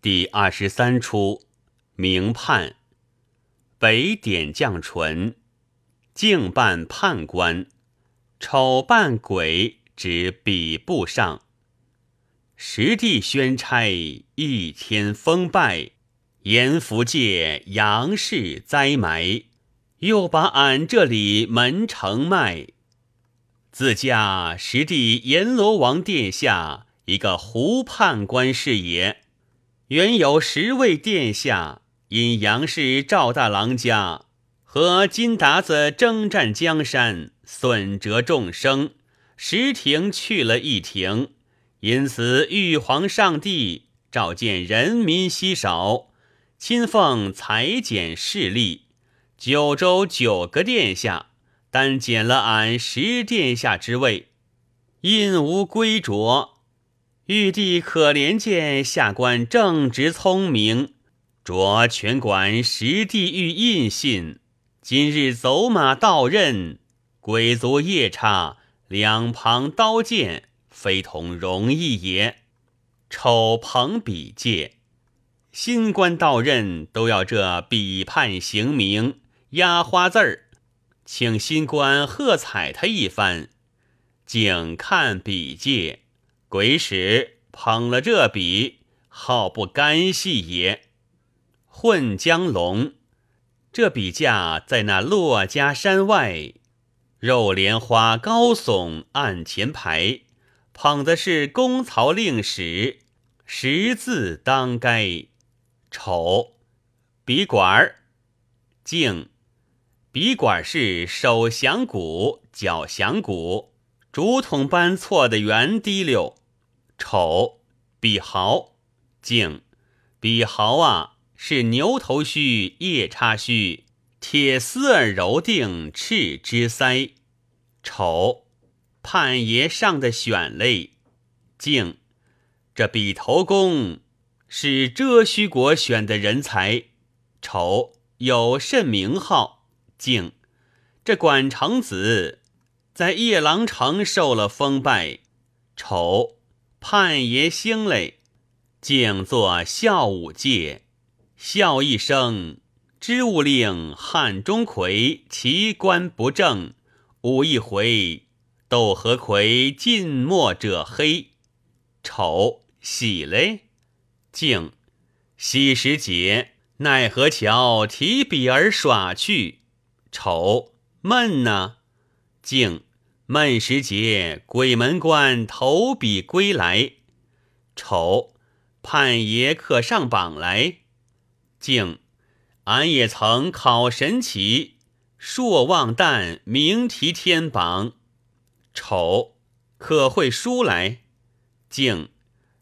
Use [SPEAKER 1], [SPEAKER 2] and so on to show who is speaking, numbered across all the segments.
[SPEAKER 1] 第二十三出，明判。北点将淳，敬扮判官，丑扮鬼，指笔部上。实地宣差，一天封败，阎福界杨氏栽埋，又把俺这里门城卖。自驾实地阎罗王殿下一个胡判官是也。原有十位殿下，因杨氏赵大郎家和金达子征战江山，损折众生，十庭去了一庭，因此玉皇上帝召见人民稀少，亲奉裁减势力，九州九个殿下，单减了俺十殿下之位，因无归着。玉帝可怜见下官正直聪明，着全管实地狱印信。今日走马到任，鬼卒夜叉两旁刀剑，非同容易也。丑朋比借，新官到任都要这笔判行名压花字儿，请新官喝彩他一番，景看笔借。鬼使捧了这笔，好不干系也。混江龙，这笔架在那珞珈山外，肉莲花高耸案前排，捧的是公曹令史，识字当该。丑，笔管儿，静，笔管是手响鼓、脚响鼓，竹筒般错的圆滴溜。丑，比毫，敬，比毫啊，是牛头须、夜叉须，铁丝儿揉定赤之腮。丑，判爷上的选类。敬，这比头公是遮虚国选的人才。丑，有甚名号？敬，这管成子在夜郎城受了封拜。丑。判爷兴嘞，静坐孝武界，笑一声。知吾令汉中魁其官不正，武一回窦和魁近墨者黑。丑喜嘞，静喜时节，奈何桥提笔而耍去。丑闷呢，静。闷时节，鬼门关投笔归来。丑，判爷可上榜来。敬，俺也曾考神奇，硕望旦名题天榜。丑，可会书来。敬，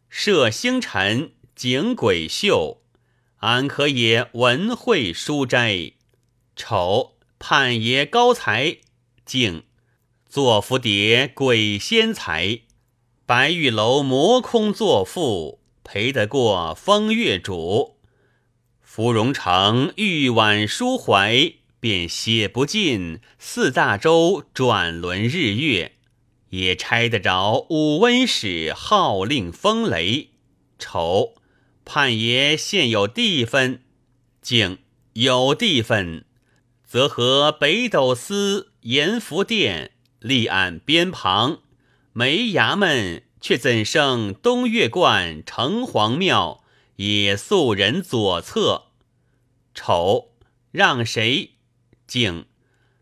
[SPEAKER 1] 摄星辰景鬼秀，俺可也文会书斋。丑，判爷高才。敬。作蝴蝶鬼仙才，白玉楼魔空作赋，赔得过风月主。芙蓉城玉碗书怀，便写不尽四大洲转轮日月，也拆得着武温使号令风雷。丑，判爷现有地分，竟有地分，则和北斗司阎福殿。立案边旁，没衙门，却怎生东岳观、城隍庙也素人左侧？丑让谁？敬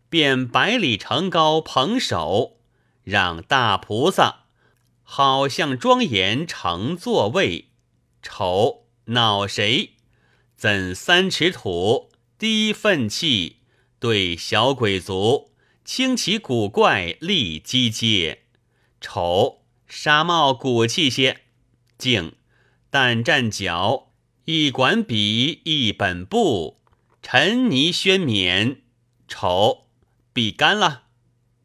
[SPEAKER 1] 便百里城高捧手，让大菩萨，好像庄严成座位。丑恼谁？怎三尺土低粪气对小鬼族？清奇古怪立基阶，丑纱帽古气些，静但站脚一管笔一本布，陈泥宣冕，丑笔干了，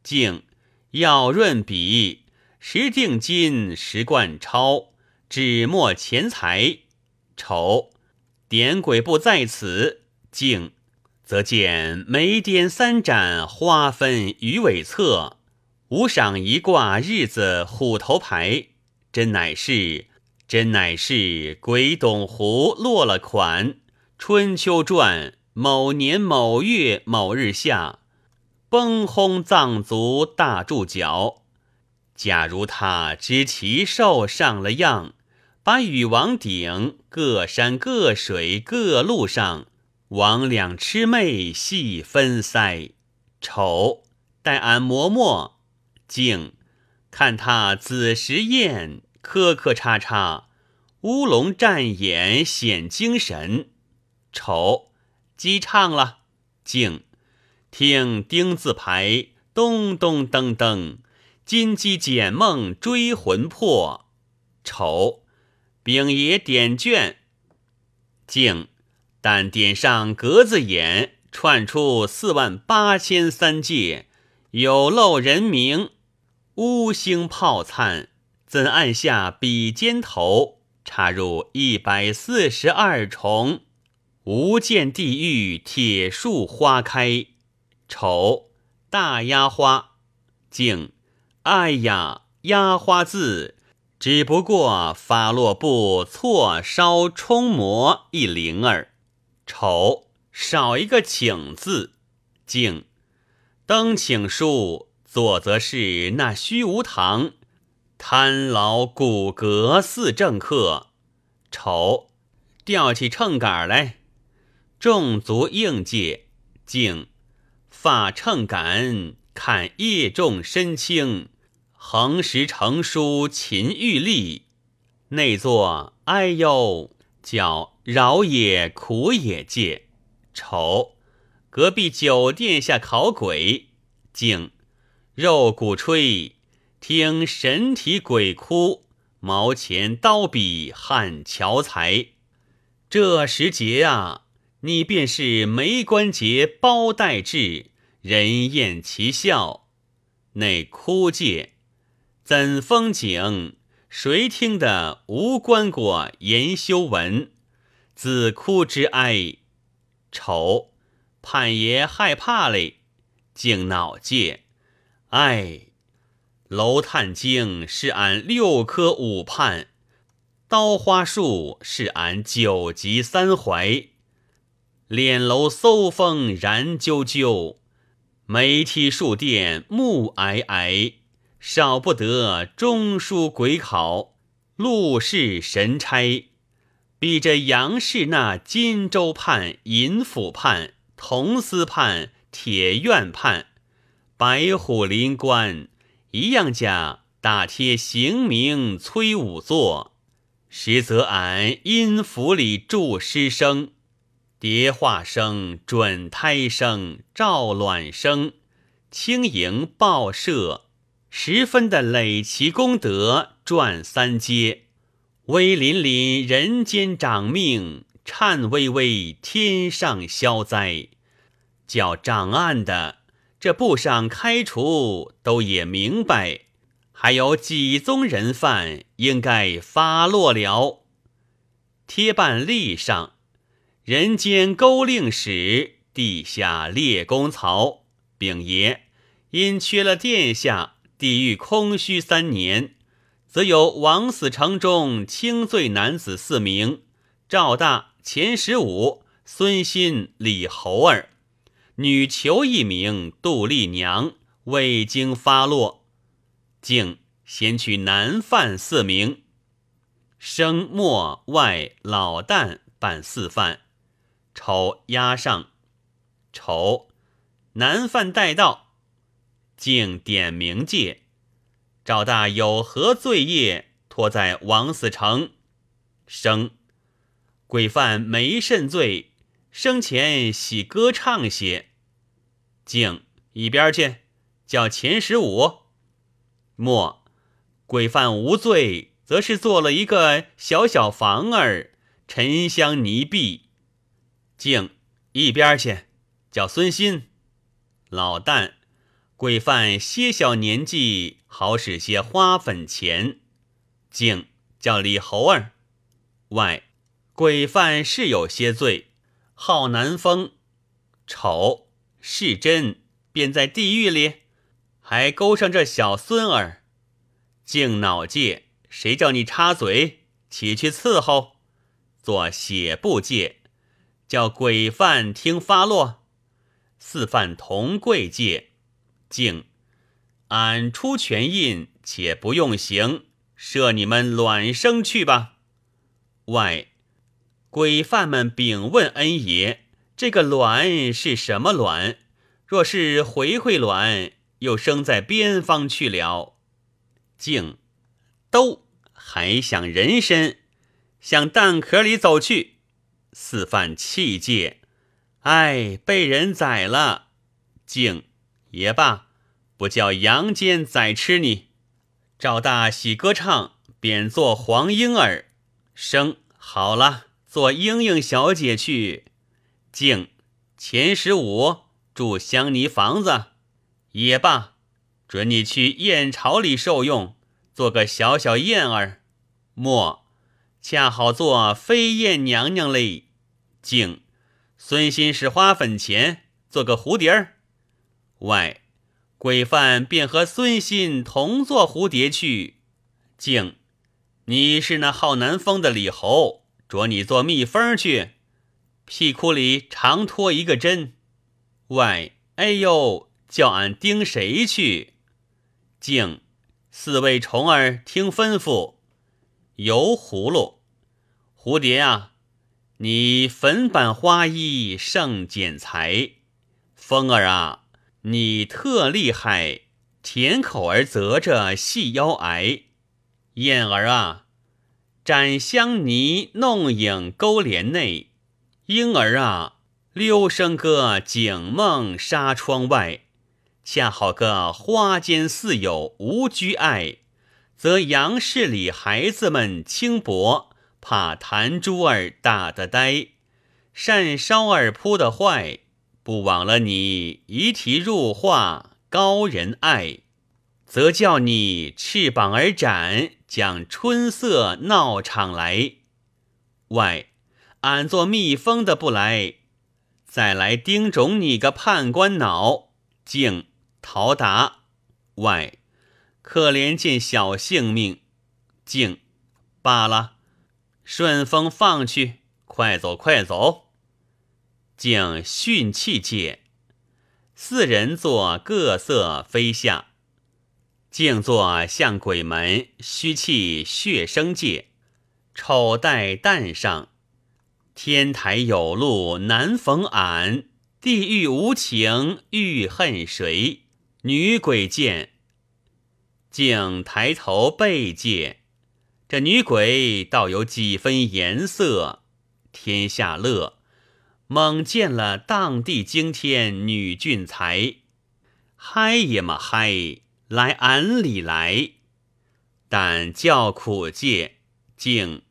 [SPEAKER 1] 静要润笔，十定金十贯钞，纸墨钱财，丑点鬼不在此，静。则见眉点三盏花分鱼尾侧，五赏一挂日子虎头牌，真乃是真乃是鬼董狐落了款，《春秋传》某年某月某日下，崩轰藏族大柱脚。假如他知其兽上了样，把禹王鼎各山各水各路上王两痴妹细分腮，丑待俺磨磨，静看他子时宴。磕磕叉叉，乌龙战眼显精神。丑，鸡唱了。静，听丁字牌，咚咚噔噔，金鸡解梦追魂魄。丑，丙爷点卷。静，但点上格子眼，串出四万八千三界，有漏人名，乌星炮灿。怎按下笔尖头，插入一百四十二重，无间地狱铁树花开。丑大压花，静。哎呀，压花字只不过发落布错烧冲磨一灵儿。丑少一个请字，静。登请书，左则是那虚无堂。贪劳骨骼似政客，丑吊起秤杆来，众足应界，静发秤杆，看叶重身轻，横石成书秦玉立，内作哎呦，叫饶也苦也戒，丑隔壁酒店下考鬼，静肉骨吹。听神体鬼哭，毛钱刀笔汉桥才。这时节啊，你便是眉关节包带至，人厌其笑。那枯戒怎风景？谁听得无关过言修文？自哭之哀，丑盼爷害怕嘞，竟恼戒，唉。楼探经是俺六科五判，刀花树是俺九级三怀，敛楼搜风燃啾啾，梅梯树殿木皑皑，少不得中书鬼考，陆氏神差，比着杨氏那金州判、银府判、铜司判、铁院判、白虎临关。一样家打贴行名催仵作，实则俺阴府里住师生，蝶化声、准胎声、照卵声，轻盈报社，十分的累其功德，转三阶，威凛凛人间长命，颤巍巍天上消灾，叫长案的。这簿上开除都也明白，还有几宗人犯应该发落了。贴办吏上，人间勾令史，地下列公曹。丙爷因缺了殿下，地狱空虚三年，则有枉死城中轻罪男子四名：赵大、钱十五、孙新、李侯儿。女囚一名，杜丽娘未经发落，竟先取男犯四名，生末外老旦办四犯，丑押上，丑男犯待到，竟点名戒，赵大有何罪业，托在王死城，生鬼犯没甚罪，生前喜歌唱些。静一边去，叫钱十五。莫，鬼犯无罪，则是做了一个小小房儿，沉香泥壁。静一边去，叫孙新。老旦，鬼犯些小年纪，好使些花粉钱。静叫李猴儿。外，鬼犯是有些罪，好南风，丑。是真，便在地狱里，还勾上这小孙儿，竟恼戒！谁叫你插嘴？起去伺候，做血布戒，叫鬼犯听发落。四犯同贵戒，敬。俺出全印，且不用刑，赦你们卵生去吧。外，鬼犯们禀问恩爷：这个卵是什么卵？若是回回卵，又生在边方去了。敬，都还想人参，向蛋壳里走去。四犯气界，哎，被人宰了。敬，也罢。不叫阳间宰吃你，赵大喜歌唱，贬做黄莺儿。生好了，做莺莺小姐去。敬前十五住香泥房子，也罢，准你去燕巢里受用，做个小小燕儿。莫恰好做飞燕娘娘嘞。敬孙心使花粉钱，做个蝴蝶儿。外。鬼犯便和孙心同坐蝴蝶去。静，你是那好南风的李侯，着你做蜜蜂去。屁窟里常拖一个针。喂，哎呦，叫俺盯谁去？静，四位虫儿听吩咐。油葫芦，蝴蝶啊，你粉版花衣胜剪裁。风儿啊。你特厉害，甜口儿择着细腰癌。燕儿啊，展香泥弄影勾帘内。莺儿啊，溜声歌景梦纱窗外。恰好个花间似有无拘爱，则杨氏里孩子们轻薄，怕弹珠儿打得呆，扇烧儿扑得坏。不枉了你遗题入画，高人爱，则叫你翅膀而展，将春色闹场来。外，俺做蜜蜂的不来，再来叮肿你个判官脑，竟逃达。外，可怜见小性命，竟罢了，顺风放去，快走快走。竟训气界，四人坐各色飞下，静坐向鬼门虚气血生界，丑待旦上，天台有路难逢俺，地狱无情欲恨谁？女鬼见，竟抬头背界，这女鬼倒有几分颜色，天下乐。猛见了当地惊天女俊才，嗨也嘛嗨，来俺里来。但叫苦界，竟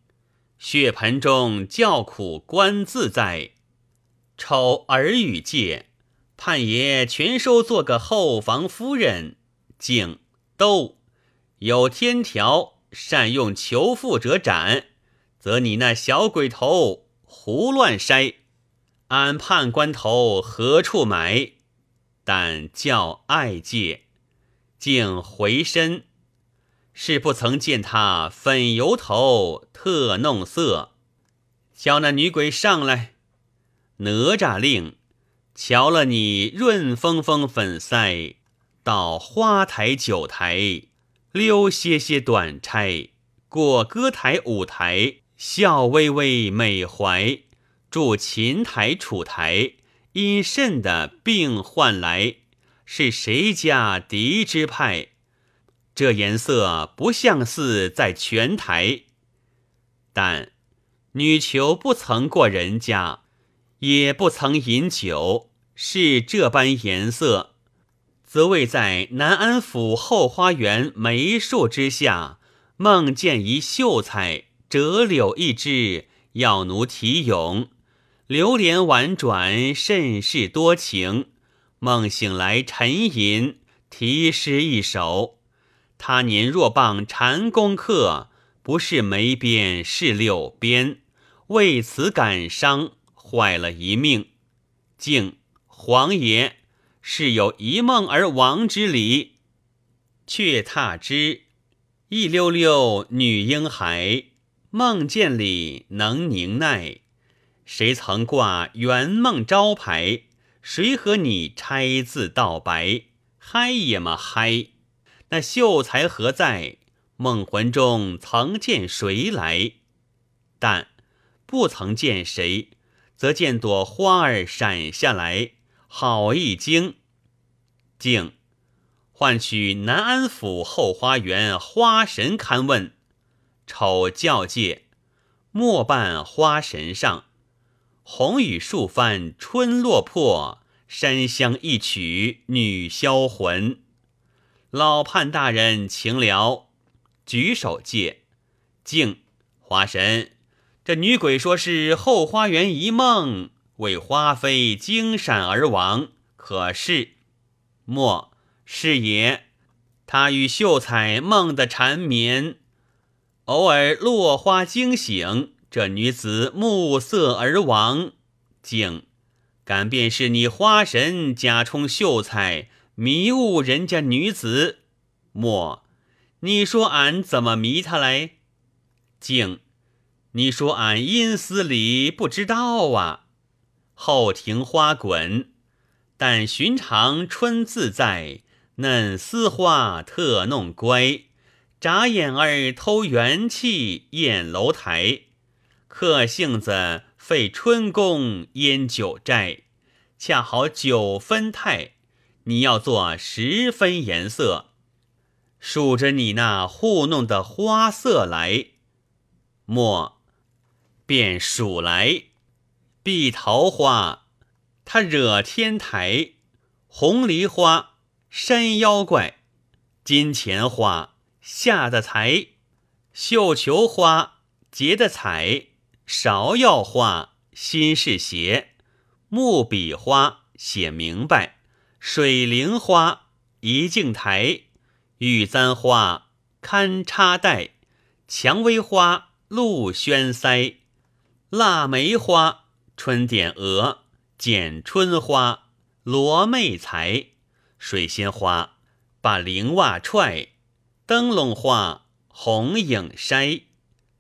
[SPEAKER 1] 血盆中叫苦观自在。丑耳语界，盼爷全收做个后房夫人。竟都有天条，善用求富者斩，则你那小鬼头胡乱筛。俺判官头何处埋？但叫爱戒，竟回身，是不曾见他粉油头特弄色。叫那女鬼上来，哪吒令瞧了你润风风粉腮，到花台酒台溜些些短钗，过歌台舞台笑微微美怀。住琴台、楚台，因甚的病患来？是谁家嫡之派？这颜色不像似在全台。但女囚不曾过人家，也不曾饮酒，是这般颜色，则为在南安府后花园梅树之下，梦见一秀才折柳一枝，要奴题咏。流连婉转，甚是多情。梦醒来沉吟，题诗一首。他年若傍禅功课，不是眉边是柳边，为此感伤，坏了一命。敬皇爷是有一梦而亡之理。却踏之，一溜溜女婴孩，梦见里能宁耐？谁曾挂圆梦招牌？谁和你拆字道白？嗨也么嗨？那秀才何在？梦魂中曾见谁来？但不曾见谁，则见朵花儿闪下来，好一惊。竟唤取南安府后花园花神勘问。丑教界，末半花神上，红雨数番春落魄，山香一曲女销魂。老判大人请了，举手借。敬花神，这女鬼说是后花园一梦，为花妃惊闪而亡，可是？莫是也。他与秀才梦的缠绵。偶尔落花惊醒，这女子目色而亡，竟敢便是你花神假充秀才，迷误人家女子？莫，你说俺怎么迷他来？竟，你说俺阴司里不知道啊？后庭花滚，但寻常春自在，嫩丝花特弄乖。眨眼儿偷元气宴楼台，客性子费春宫烟酒债，恰好九分态，你要做十分颜色，数着你那糊弄的花色来，莫便数来，碧桃花，它惹天台；红梨花，山妖怪；金钱花。下的财，绣球花结的彩，芍药花心是邪，木笔花写明白，水灵花一镜台，玉簪花堪插带，蔷薇花露轩腮，腊梅花春点额，剪春花罗媚才，水仙花把灵袜踹。灯笼花红影筛，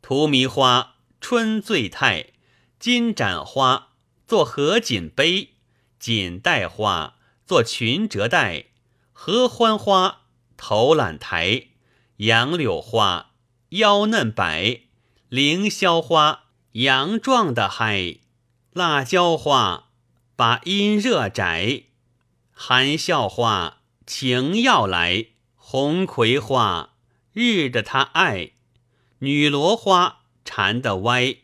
[SPEAKER 1] 荼蘼花春醉态，金盏花做合锦杯，锦带花做裙折带，合欢花头懒台，杨柳花腰嫩白，凌霄花杨壮的嗨，辣椒花把阴热窄，含笑花情要来。红葵花日的他爱，女罗花缠得歪，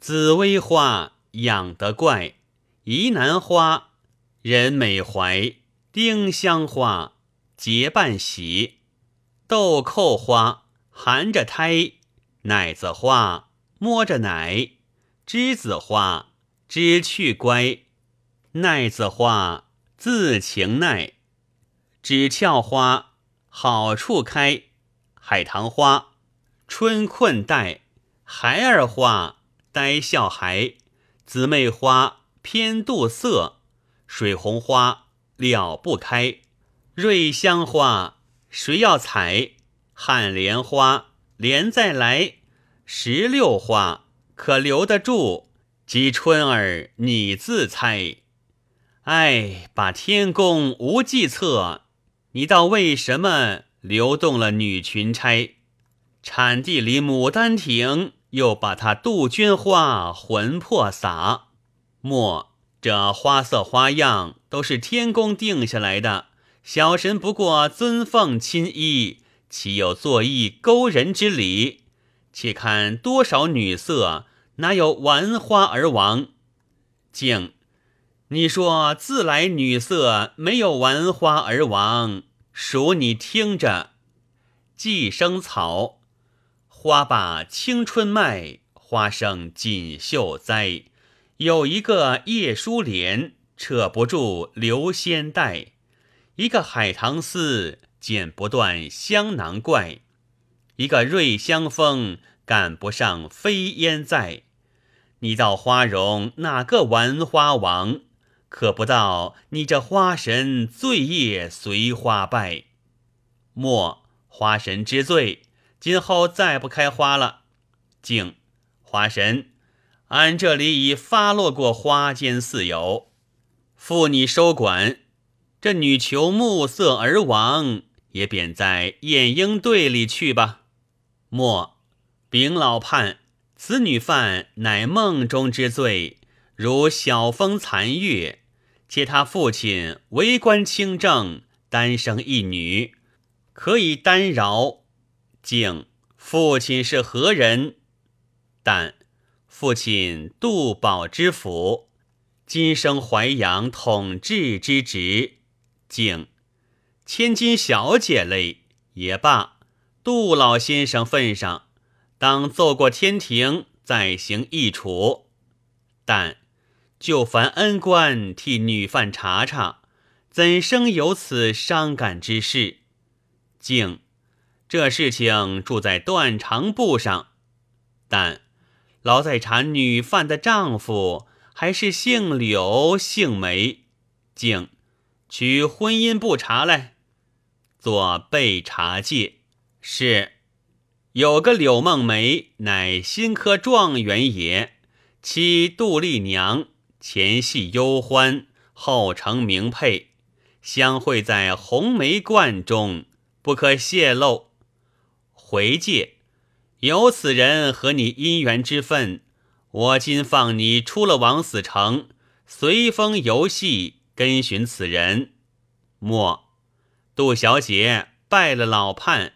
[SPEAKER 1] 紫薇花养得怪，宜兰花人美怀，丁香花结伴喜，豆蔻花含着胎，奶子花摸着奶，栀子花知趣乖，奈子花自情耐，纸壳花。好处开，海棠花，春困待；孩儿花，呆笑孩；姊妹花，偏妒色；水红花，了不开；瑞香花，谁要采？旱莲花，莲再来；石榴花，可留得住？及春儿，你自猜。哎，把天宫无计策。你道为什么流动了女裙钗？产地里牡丹亭又把他杜鹃花魂魄洒。莫这花色花样都是天公定下来的，小神不过尊奉亲依，岂有作意勾人之理？且看多少女色，哪有玩花而亡？竟。你说自来女色没有玩花而亡，数你听着。寄生草，花把青春卖，花生锦绣栽。有一个叶疏帘，扯不住流仙带；一个海棠丝，剪不断香囊怪；一个瑞香风，赶不上飞烟在。你道花容哪个玩花王？可不到你这花神醉夜随花败，莫花神之罪，今后再不开花了。竟花神，俺这里已发落过花间四友，负你收管。这女囚暮色而亡，也贬在晏婴队里去吧。莫，禀老判，此女犯乃梦中之罪，如晓风残月。且他父亲为官清正，单生一女，可以单饶。敬父亲是何人？但父亲杜宝之府，今生淮阳统治之职。敬千金小姐类也罢，杜老先生份上，当奏过天庭，再行议处。但就烦恩官替女犯查查，怎生有此伤感之事？敬这事情住在断肠簿上，但老在查女犯的丈夫还是姓柳姓梅。竟取婚姻簿查来，做备查戒。是有个柳梦梅，乃新科状元也，妻杜丽娘。前系幽欢，后成名配，相会在红梅观中，不可泄露。回借有此人和你姻缘之分，我今放你出了枉死城，随风游戏，跟寻此人。莫，杜小姐拜了老判，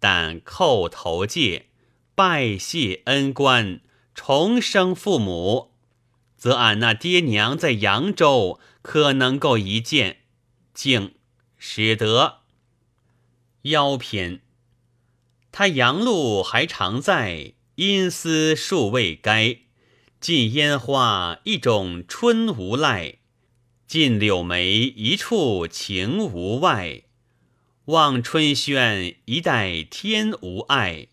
[SPEAKER 1] 但叩头戒，拜谢恩官，重生父母。则俺那爹娘在扬州，可能够一见，竟使得腰篇。他杨路还常在，因思数未该。近烟花一种春无赖，近柳眉一处情无外。望春轩一代天无爱，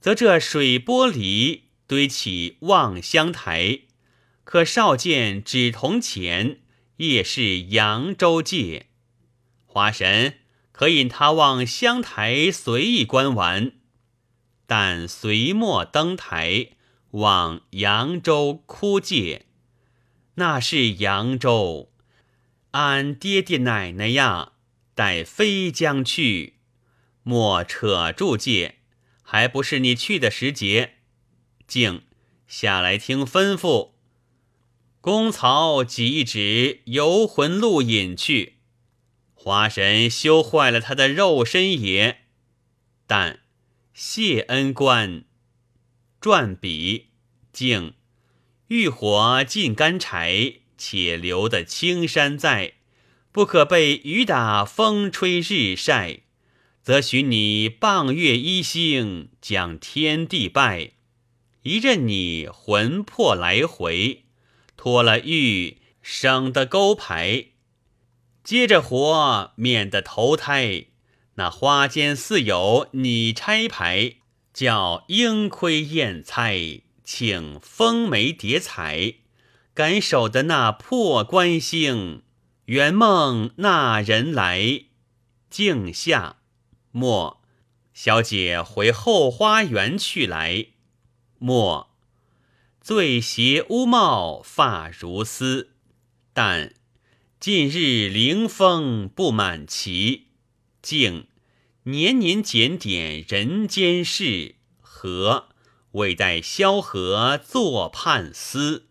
[SPEAKER 1] 则这水波里堆起望乡台。可少见纸铜钱，夜是扬州界。花神可引他往香台随意观玩，但随莫登台往扬州枯界。那是扬州，俺爹爹奶奶呀，待飞将去，莫扯住戒，还不是你去的时节。竟下来听吩咐。公曹几一指，游魂路引去。花神修坏了他的肉身也。但谢恩官转笔，竟欲火尽干柴，且留得青山在，不可被雨打风吹日晒，则许你傍月一星，将天地拜，一任你魂魄来回。脱了玉，省得勾牌；接着活，免得投胎。那花间似有你差牌，叫鹰窥燕猜，请风梅叠彩，敢守的那破关星，圆梦那人来。静下，莫小姐回后花园去来。莫。醉斜乌帽发如丝，但近日凌风不满旗，静年年检点人间事，何未待萧何作判司？